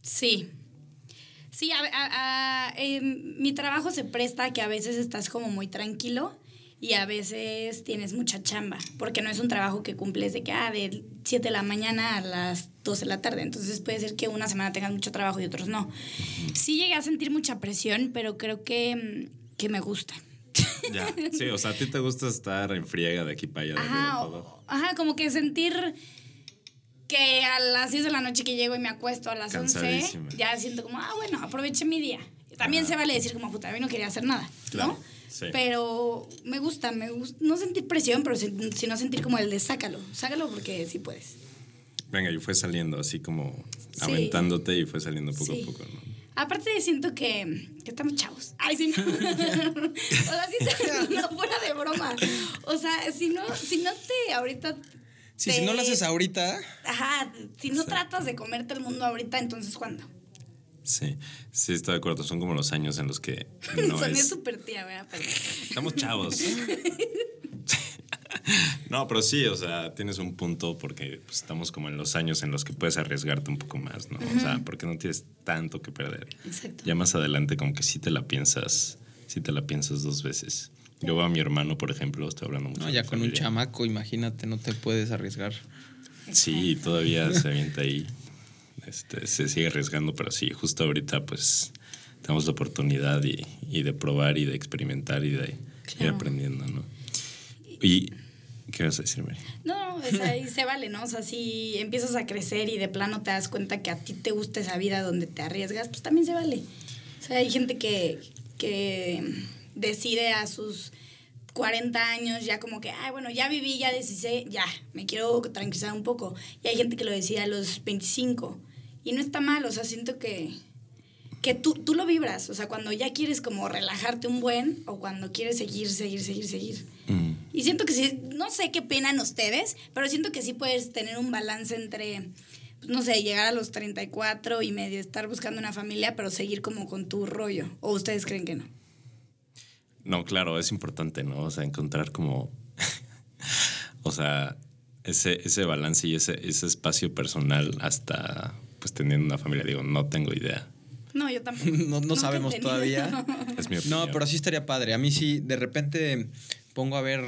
Sí. Sí, a- a- a- em, mi trabajo se presta a que a veces estás como muy tranquilo y a veces tienes mucha chamba, porque no es un trabajo que cumples de que, ah, de 7 de la mañana a las 12 de la tarde. Entonces puede ser que una semana tengas mucho trabajo y otros no. Sí llegué a sentir mucha presión, pero creo que, mm, que me gusta. *laughs* Ya. Sí, o sea, a ti te gusta estar en friega de aquí para allá, de Ajá, todo. ajá, como que sentir que a las 10 de la noche que llego y me acuesto a las 11, Cansadísima. ya siento como, ah, bueno, aproveché mi día. También se vale decir como, puta, hoy no quería hacer nada, Claro, ¿no? sí. Pero me gusta, me gusta, no sentir presión, pero sino sentir como el de sácalo, sácalo porque sí puedes. Venga, y fue saliendo así como Sí. aventándote y fue saliendo poco Sí. a poco, ¿no? Aparte siento que, que estamos chavos. Ay, sí. no. *laughs* o sea, sí, te- *laughs* no fuera de broma. O sea, si no, si no te ahorita... Sí, si no lo haces ahorita, Ajá, si no Sí. tratas de comerte el mundo ahorita, entonces ¿cuándo? Sí, sí, estoy de acuerdo. Son como los años en los que *laughs* no Soné es... súper tía, ¿verdad? Pero- Estamos chavos. *laughs* *laughs* No, pero sí, o sea, tienes un punto porque pues, estamos como en los años en los que puedes arriesgarte un poco más, ¿no? O sea, porque no tienes tanto que perder. Exacto. Ya más adelante como que sí te la piensas, sí te la piensas dos veces. Yo veo a mi hermano, por ejemplo, estoy hablando mucho no, ya con un chamaco, imagínate, no te puedes arriesgar. Sí, todavía se avienta ahí. Este, se sigue arriesgando, pero sí, justo ahorita pues tenemos la oportunidad y, y de probar y de experimentar y de ir aprendiendo, ¿no? Y, ¿qué vas a decir, Mary? No, o sea, y se vale, ¿no? O sea, si empiezas a crecer y de plano te das cuenta que a ti te gusta esa vida donde te arriesgas, pues también se vale. O sea, hay gente que, que decide a sus 40 años ya como que, ay, bueno, ya viví, ya decidí, ya, me quiero tranquilizar un poco. Y hay gente que lo decide a los 25. Y no está mal, o sea, siento que, que tú, tú lo vibras. O sea, cuando ya quieres como relajarte un buen o cuando quieres seguir, seguir, seguir, seguir. Mm, Y siento que sí, no sé qué opinan ustedes, pero siento que sí puedes tener un balance entre, pues, no sé, llegar a los 34 y medio estar buscando una familia, pero seguir como con tu rollo. ¿O ustedes creen que no? No, claro, es importante, ¿no? O sea, encontrar como, *laughs* o sea, ese, ese balance y ese, ese espacio personal hasta, pues, teniendo una familia. Digo, no tengo idea. No, yo tampoco. *laughs* No, no sabemos todavía. *laughs* Es mi opinión. No, pero sí estaría padre. A mí sí, de repente pongo a ver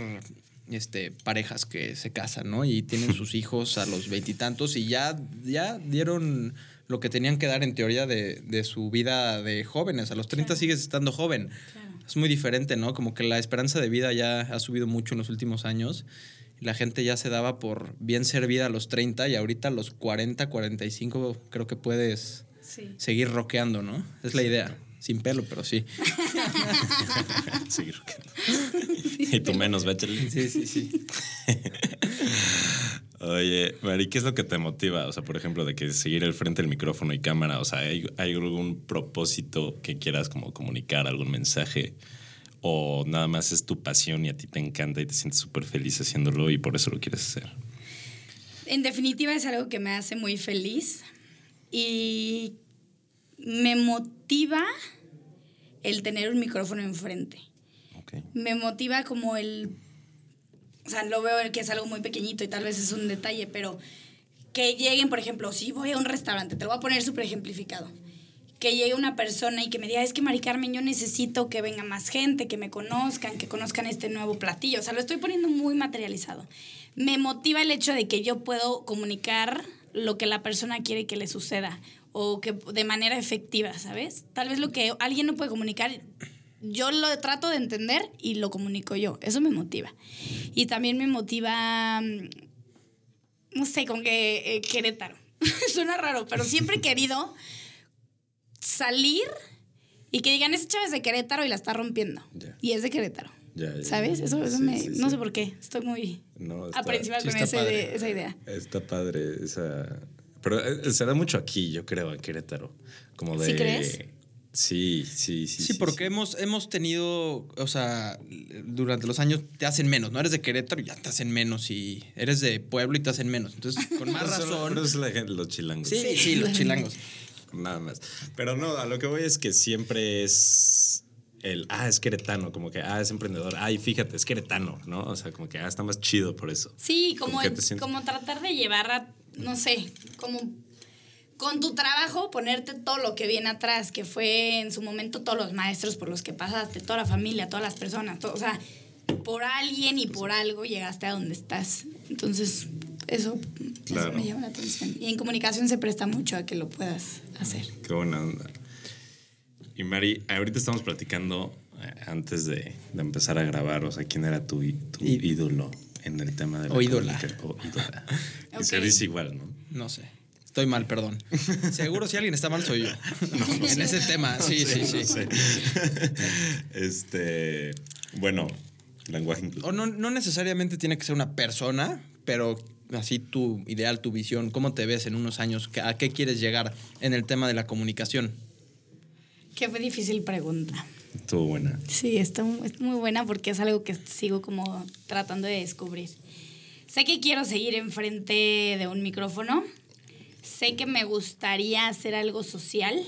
este, parejas que se casan, ¿no? Y tienen sus hijos a los veintitantos y, ya, ya dieron lo que tenían que dar en teoría de, de su vida de jóvenes. A los 30 Claro. sigues estando joven. Claro. Es muy diferente, ¿no? Como que la esperanza de vida ya ha subido mucho en los últimos años. La gente ya se daba por bien servida a los 30 y ahorita a los 40, 45 creo que puedes Sí. seguir rockeando, ¿no? Es la idea. Sin pelo, pero sí. *laughs* Seguir roqueando. y tú menos, Bachelor. Sí, sí, sí. *laughs* Oye, Mari, ¿qué es lo que te motiva? O sea, por ejemplo, de que seguir el frente del micrófono y cámara, o sea, ¿hay, hay algún propósito que quieras como comunicar, algún mensaje? ¿O nada más es tu pasión y a ti te encanta y te sientes súper feliz haciéndolo y por eso lo quieres hacer? En definitiva es algo que me hace muy feliz y me motiva el tener un micrófono enfrente. Me motiva como el... O sea, lo veo que es algo muy pequeñito y tal vez es un detalle, pero que lleguen, por ejemplo, si voy a un restaurante, te lo voy a poner súper ejemplificado, que llegue una persona y que me diga, es que Mari Carmen, yo necesito que venga más gente, que me conozcan, que conozcan este nuevo platillo. O sea, lo estoy poniendo muy materializado. Me motiva el hecho de que yo puedo comunicar lo que la persona quiere que le suceda o que de manera efectiva, ¿sabes? Tal vez lo que alguien no puede comunicar, yo lo trato de entender y lo comunico yo. Eso me motiva. Y también me motiva, mm, no sé, como que eh, Querétaro. *laughs* Suena raro, pero siempre he querido salir y que digan, esa chava es de Querétaro y la está rompiendo. Y es de Querétaro. ¿Sabes? Eso, eso Sí, me... sí, no sí. sé por qué. Estoy muy No, está- aprensiva con ese padre. esa idea. Está padre esa... Pero eh, se da mucho aquí, yo creo, en Querétaro. Como de... ¿Sí crees? Sí, sí, sí. Sí, porque Hemos, hemos tenido, o sea, durante los años te hacen menos, ¿no? Eres de Querétaro y ya te hacen menos y eres de pueblo y te hacen menos. Entonces, con más *laughs* razón. Pero es la gente, los chilangos. Sí, sí, los chilangos. *laughs* Nada más. Pero no, a lo que voy es que siempre es el, ah, es queretano, como que, ah, es emprendedor, ay, fíjate, es queretano, ¿no? O sea, como que, ah, está más chido por eso. Sí, como, ¿Con qué te sientes? como tratar de llevar a, no sé, como con tu trabajo ponerte todo lo que viene atrás, que fue en su momento todos los maestros por los que pasaste, toda la familia, todas las personas, todo, o sea, por alguien y por algo llegaste a donde estás. Entonces, eso, me llama la atención. Y en comunicación se presta mucho a que lo puedas hacer. Qué buena onda. Y Mari, ahorita estamos platicando eh, antes de, de empezar a grabar, o sea, ¿quién era tu, ídolo en el tema de la O ídola. O ídola. *laughs* Y se dice igual, ¿no? No sé. Estoy mal, perdón. *laughs* Seguro si alguien está mal soy yo. *laughs* en ese tema, sí, sí, sí. No sé. este, bueno, lenguaje inclusivo. O no, no necesariamente tiene que ser una persona, pero así tu ideal, tu visión, cómo te ves en unos años, a qué quieres llegar en el tema de la comunicación. Qué fue difícil pregunta. Estuvo buena. Sí, está, mu- es muy buena porque es algo que sigo como tratando de descubrir. Sé que quiero seguir enfrente de un micrófono. Sé que me gustaría hacer algo social.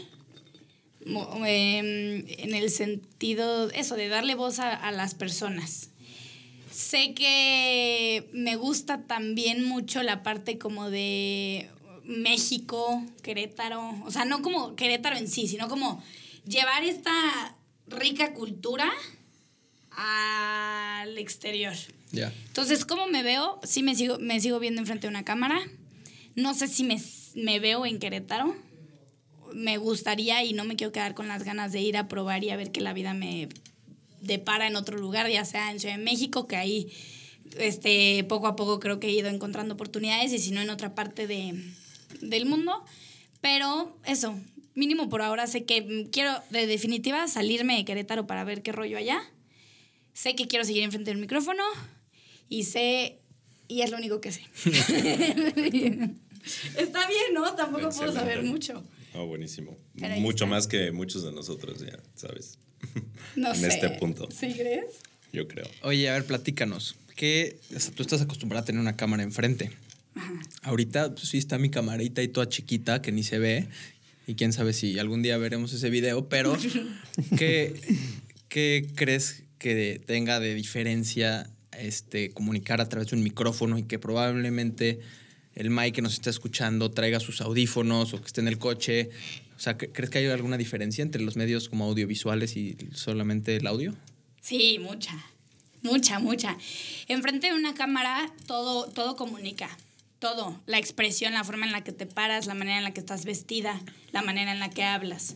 em, en el sentido, eso, de darle voz a, a las personas. Sé que me gusta también mucho la parte como de México, Querétaro. O sea, no como Querétaro en sí, sino como llevar esta rica cultura al exterior. Ya. Entonces, ¿cómo me veo? Sí me sigo, me sigo viendo enfrente de una cámara. No sé si me, me veo en Querétaro. Me gustaría y no me quiero quedar con las ganas de ir a probar y a ver que la vida me depara en otro lugar, ya sea en Ciudad de México, que ahí este, poco a poco creo que he ido encontrando oportunidades y si no en otra parte de, del mundo. Pero eso, mínimo por ahora sé que quiero de definitiva salirme de Querétaro para ver qué rollo allá. Sé que quiero seguir enfrente del micrófono y sé, y es lo único que sé. *laughs* *laughs* Está bien, ¿no? Tampoco puedo saber mucho. Oh, buenísimo. Pero Mucho más que muchos de nosotros, ya, ¿sabes? *laughs* No en sé. este punto, ¿Sí crees? yo creo. Oye, a ver, platícanos. ¿Qué, o sea, tú estás acostumbrada a tener una cámara enfrente. Ahorita pues, sí está mi camarita y toda chiquita que ni se ve. Y quién sabe si algún día veremos ese video, pero *laughs* ¿qué, qué crees que tenga de diferencia este, comunicar a través de un micrófono y que probablemente el Mike que nos está escuchando traiga sus audífonos o que esté en el coche? O sea, ¿cre- ¿crees que hay alguna diferencia entre los medios como audiovisuales y solamente el audio? Sí, mucha. Mucha, mucha. Enfrente de una cámara todo, todo comunica. Todo. La expresión, la forma en la que te paras, la manera en la que estás vestida, la manera en la que hablas.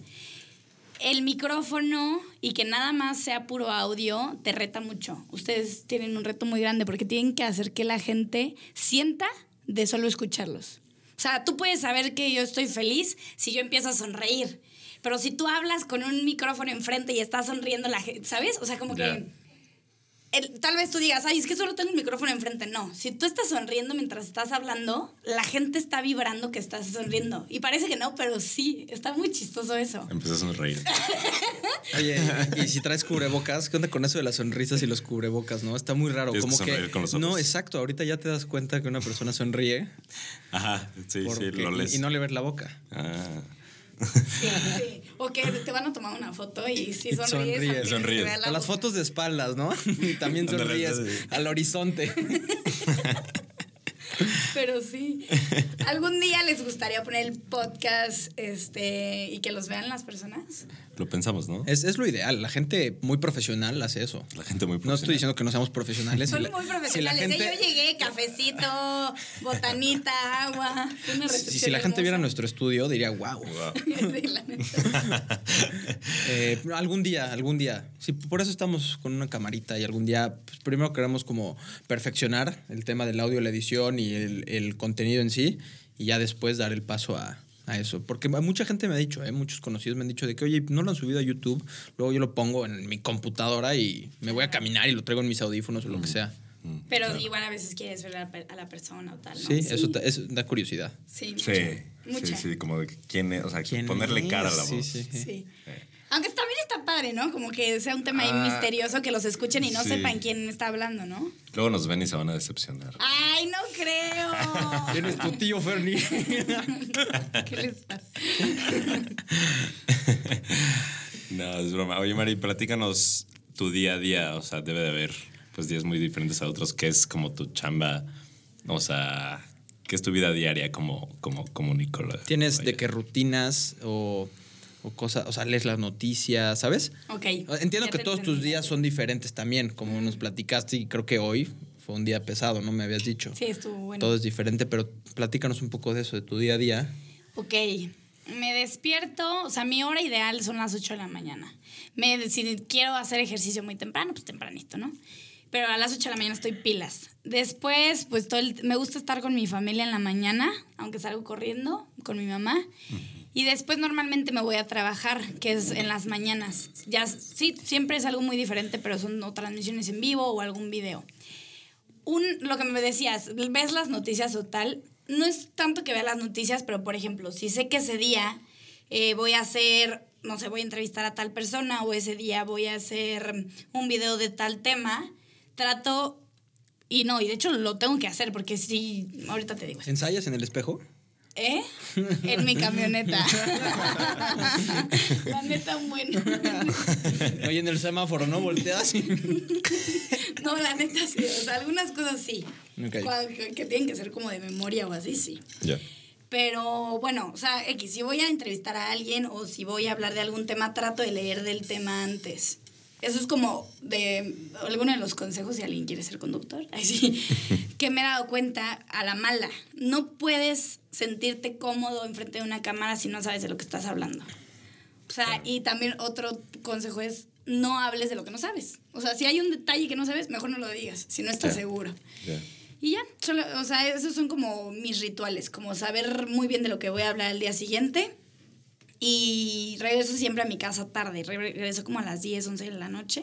El micrófono y que nada más sea puro audio te reta mucho. Ustedes tienen un reto muy grande porque tienen que hacer que la gente sienta de solo escucharlos. O sea, tú puedes saber que yo estoy feliz si yo empiezo a sonreír. Pero si tú hablas con un micrófono enfrente y estás sonriendo, la gente, ¿sabes? O sea, como que el- tal vez tú digas, ay, es que solo tengo un micrófono enfrente. No, si tú estás sonriendo mientras estás hablando, la gente está vibrando que estás sonriendo. Y parece que no, pero sí, está muy chistoso eso. Empecé a sonreír. *laughs* Oye, y si traes cubrebocas, ¿qué onda con eso de las sonrisas y los cubrebocas, no? Está muy raro. Tienes que Como que, sonreír con los ojos. no, exacto. Ahorita ya te das cuenta que una persona sonríe Ajá, sí, porque- sí, lo lees. y no le ves la boca. Ah, Sí, sí. O que te van a tomar una foto y si Y sonríes, sonríes. Sonríes. la O las fotos de espaldas, ¿no? *laughs* Y también sonríes al horizonte. *laughs* Pero sí. ¿Algún día les gustaría poner el podcast este, y que los vean las personas? Lo pensamos, ¿no? Es, es lo ideal. La gente muy profesional hace eso. La gente muy No profesional. estoy diciendo que no seamos profesionales. *laughs* Son Si muy si la profesionales. gente- Yo llegué, cafecito, botanita, agua. *laughs* una si, si la gente viera nuestro estudio, diría, wow. *laughs* Eh, algún día, algún día. Sí, por eso estamos con una camarita y algún día, pues, primero queremos como perfeccionar el tema del audio, la edición y el, el contenido en sí, y ya después dar el paso a, a eso. Porque mucha gente me ha dicho, eh, muchos conocidos me han dicho de que, oye, no lo han subido a YouTube, luego yo lo pongo en mi computadora y me voy a caminar y lo traigo en mis audífonos o lo que sea. Pero igual a veces quieres ver a la, per- a la persona o tal, ¿no? Sí, eso, eso da curiosidad. Sí, Sí, mucha. sí, sí, como de que quién es, o sea, ¿Quién ponerle cara a la voz. Sí, sí, sí. Sí. Aunque está padre, ¿no? Como que sea un tema ahí Ah, misterioso que los escuchen y no sí. sepan quién está hablando, ¿no? Luego nos ven y se van a decepcionar. Ay, no creo. *laughs* ¿Quién es tu tío, Fernie? *laughs* ¿Qué les pasa? *laughs* No, es broma. Oye, Mari, platícanos tu día a día. O sea, debe de haber pues días muy diferentes a otros. ¿Qué es como tu chamba? O sea, ¿qué es tu vida diaria como, como comunicóloga? ¿Tienes Vaya. de qué rutinas o, o cosas, o sea, lees las noticias, ¿sabes? Ok. Entiendo ya que todos tus días son diferentes también, como nos platicaste y creo que hoy fue un día pesado, ¿no? Me habías dicho. Sí, estuvo bueno. Todo es diferente, pero platícanos un poco de eso, de tu día a día. Ok, me despierto, o sea, mi hora ideal son las 8 de la mañana. Me, si quiero hacer ejercicio muy temprano, pues tempranito, ¿no? Pero a las 8 de la mañana estoy pilas. Después, pues todo el- me gusta estar con mi familia en la mañana, aunque salgo corriendo con mi mamá. Y después normalmente me voy a trabajar, que es en las mañanas. Ya sí, siempre es algo muy diferente, pero son o transmisiones en vivo o algún video un, lo que me decías, ves las noticias o tal, no es tanto que vea las noticias, pero por ejemplo, si sé que ese día eh, voy a hacer, no sé, voy a entrevistar a tal persona o ese día voy a hacer un video de tal tema, trato, y no, y de hecho lo tengo que hacer porque sí, ahorita te digo, ¿Ensayas en el espejo? ¿Eh? En mi camioneta. La neta, bueno. Oye, en el semáforo, ¿no? Volteas y... No, la neta sí, o sea, algunas cosas sí. Que, que tienen que ser como de memoria o así, sí. Ya. Pero bueno, o sea, X, si voy a entrevistar a alguien o si voy a hablar de algún tema, trato de leer del tema antes. Eso es como de alguno de los consejos si alguien quiere ser conductor. *laughs* Ay, sí. *laughs* que me he dado cuenta a la mala. No puedes sentirte cómodo enfrente de una cámara si no sabes de lo que estás hablando. O sea, y también otro consejo es no hables de lo que no sabes. O sea, si hay un detalle que no sabes, mejor no lo digas, si no estás seguro. Ya. Y ya, solo, o sea, esos son como mis rituales, como saber muy bien de lo que voy a hablar el día siguiente. Y regreso siempre a mi casa tarde, re- regreso como a las 10, 11 de la noche,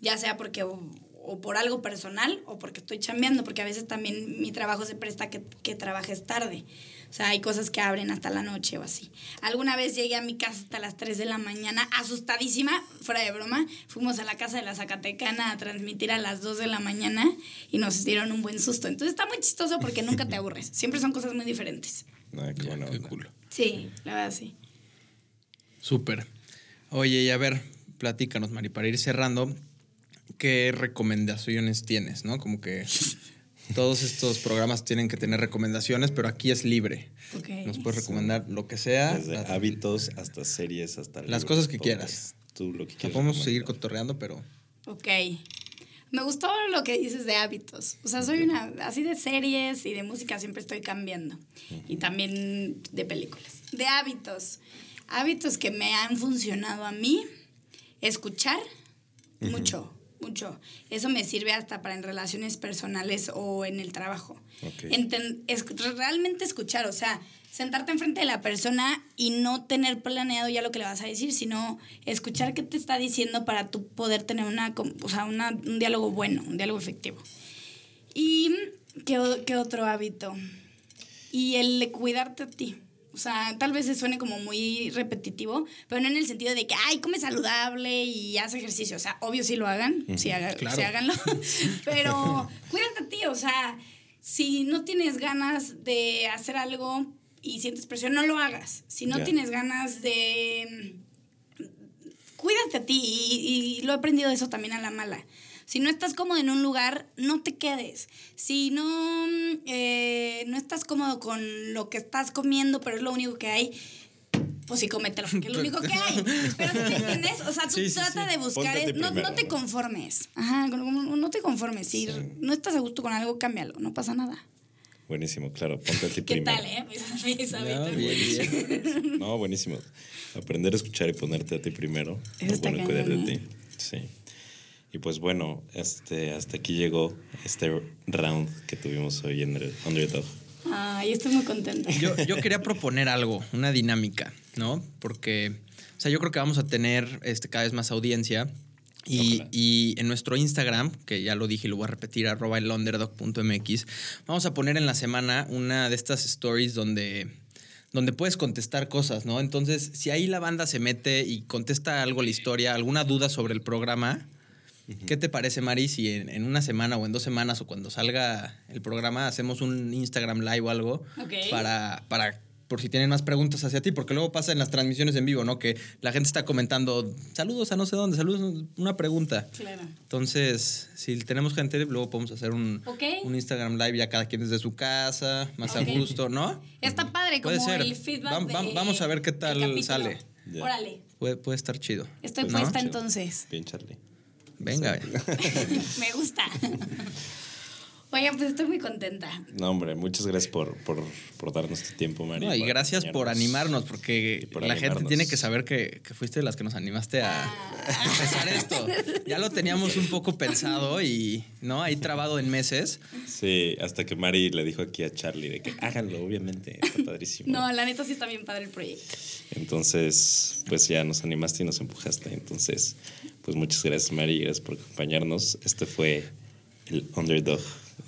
ya sea porque o, o por algo personal o porque estoy chambeando, porque a veces también mi trabajo se presta que, que trabajes tarde. O sea, hay cosas que abren hasta la noche o así. Alguna vez llegué a mi casa hasta las 3 de la mañana, asustadísima, fuera de broma. Fuimos a la casa de la Zacatecana a transmitir a las 2 de la mañana y nos dieron un buen susto. Entonces está muy chistoso porque nunca te *laughs* aburres. Siempre son cosas muy diferentes. Ah, qué buena Qué cool. Sí, la verdad sí. Súper. Oye, y a ver, platícanos, Mari, para ir cerrando, ¿qué recomendaciones tienes, no? Como que *laughs* todos estos programas tienen que tener recomendaciones, pero aquí es libre. Ok. Nos puedes recomendar lo que sea. Desde La- hábitos hasta series, hasta Las libros, cosas que quieras. Tú lo que quieras. podemos seguir cotorreando, pero Ok. Me gustó lo que dices de hábitos. O sea, soy una, así de series y de música siempre estoy cambiando. Y también de películas. De hábitos. Hábitos que me han funcionado a mí. Escuchar mucho, mucho. Eso me sirve hasta para en relaciones personales o en el trabajo. Ok. Enten- es- realmente escuchar, o sea, sentarte enfrente de la persona y no tener planeado ya lo que le vas a decir, sino escuchar qué te está diciendo para tú poder tener una, com- o sea, una- un diálogo bueno, un diálogo efectivo. ¿Y qué, qué otro hábito? Y el de cuidarte a ti. O sea, tal vez se suene como muy repetitivo, pero no en el sentido de que, ay, come saludable y haz ejercicio. O sea, obvio sí lo hagan, sí, haga- Claro. sí háganlo. *laughs* pero cuídate a ti, o sea, si no tienes ganas de hacer algo y sientes presión, no lo hagas. Si no tienes ganas de cuídate a ti y, y lo he aprendido eso también a la mala. Si no estás cómodo en un lugar, no te quedes. Si no, mm, no estás cómodo con lo que estás comiendo, pero es lo único que hay, pues sí, cómetelo, porque es lo único que hay. Pero ¿sí me entiendes? O sea, tú Sí, sí, trata sí. de buscar, es- no, primero, no te conformes. Ajá, no te conformes. Si Sí. no estás a gusto con algo, cámbialo, no pasa nada. Buenísimo, claro. Ponte a ti *laughs* ¿Qué primero. tal, eh? Mis- mis No, bien, bien. No, buenísimo. Aprender a escuchar y ponerte a ti primero. Eso es está bueno cuidar de ti. ¿eh? Sí. Y pues bueno, este, hasta aquí llegó este round que tuvimos hoy en el Underdog. Ay, estoy muy contenta. Yo, *laughs* yo quería proponer algo, una dinámica, ¿no? Porque, o sea, yo creo que vamos a tener este, cada vez más audiencia. Y, y en nuestro Instagram, que ya lo dije y lo voy a repetir, arroba elunderdog.mx, vamos a poner en la semana una de estas stories donde, donde puedes contestar cosas, ¿no? Entonces, si ahí la banda se mete y contesta algo la historia, alguna duda sobre el programa, ¿qué te parece, Mari, si en, en una semana o en dos semanas o cuando salga el programa hacemos un Instagram live o algo Ok. para, para por si tienen más preguntas hacia ti, porque luego pasa en las transmisiones en vivo, ¿no? Que la gente está comentando, saludos a no sé dónde, saludos, una pregunta. Claro. Entonces, si tenemos gente, luego podemos hacer un, un Instagram live ya cada quien desde su casa, más a gusto, ¿no? Está padre como Puede ser. el feedback. Va- va- de- vamos a ver qué tal sale. Ya. Órale. Puede, puede estar chido. Estoy ¿no? puesta entonces. Bien, Charlie. Venga. *laughs* Me gusta. *laughs* Oigan, pues estoy muy contenta. No, hombre, muchas gracias por, por, por darnos tu tiempo, Mari. No, y por gracias por animarnos, porque por la gente tiene que saber que, que fuiste de las que nos animaste a, a *laughs* empezar esto. Ya lo teníamos un poco pensado y, ¿no? Ahí trabado en meses. Sí, hasta que Mari le dijo aquí a Charlie de que háganlo, obviamente, está padrísimo. No, la neta sí está bien padre el proyecto. Entonces, pues ya nos animaste y nos empujaste. Entonces, pues muchas gracias, Mari, gracias por acompañarnos. Este fue el Underdog.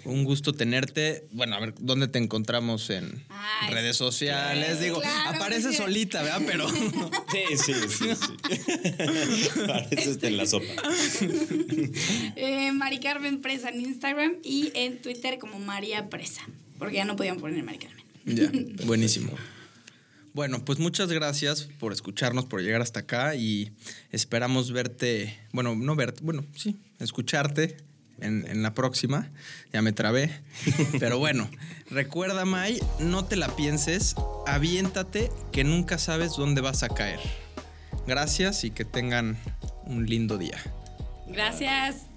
Un gusto tenerte. Bueno, a ver, ¿dónde te encontramos en Ay, redes sociales? Digo, claro, aparece solita, ¿verdad? Pero *laughs* Sí, sí, sí, sí. *laughs* Parece está en la sopa. Eh, Mari Carmen Presa en Instagram y en Twitter como María Presa. Porque ya no podían poner Mari Carmen. ya, *laughs* buenísimo. Bueno, pues muchas gracias por escucharnos, por llegar hasta acá y esperamos verte, bueno, no verte, bueno, sí, escucharte en, en la próxima. Ya me trabé. Pero bueno, *laughs* recuerda, May, no te la pienses, aviéntate que nunca sabes dónde vas a caer. Gracias y que tengan un lindo día. Gracias.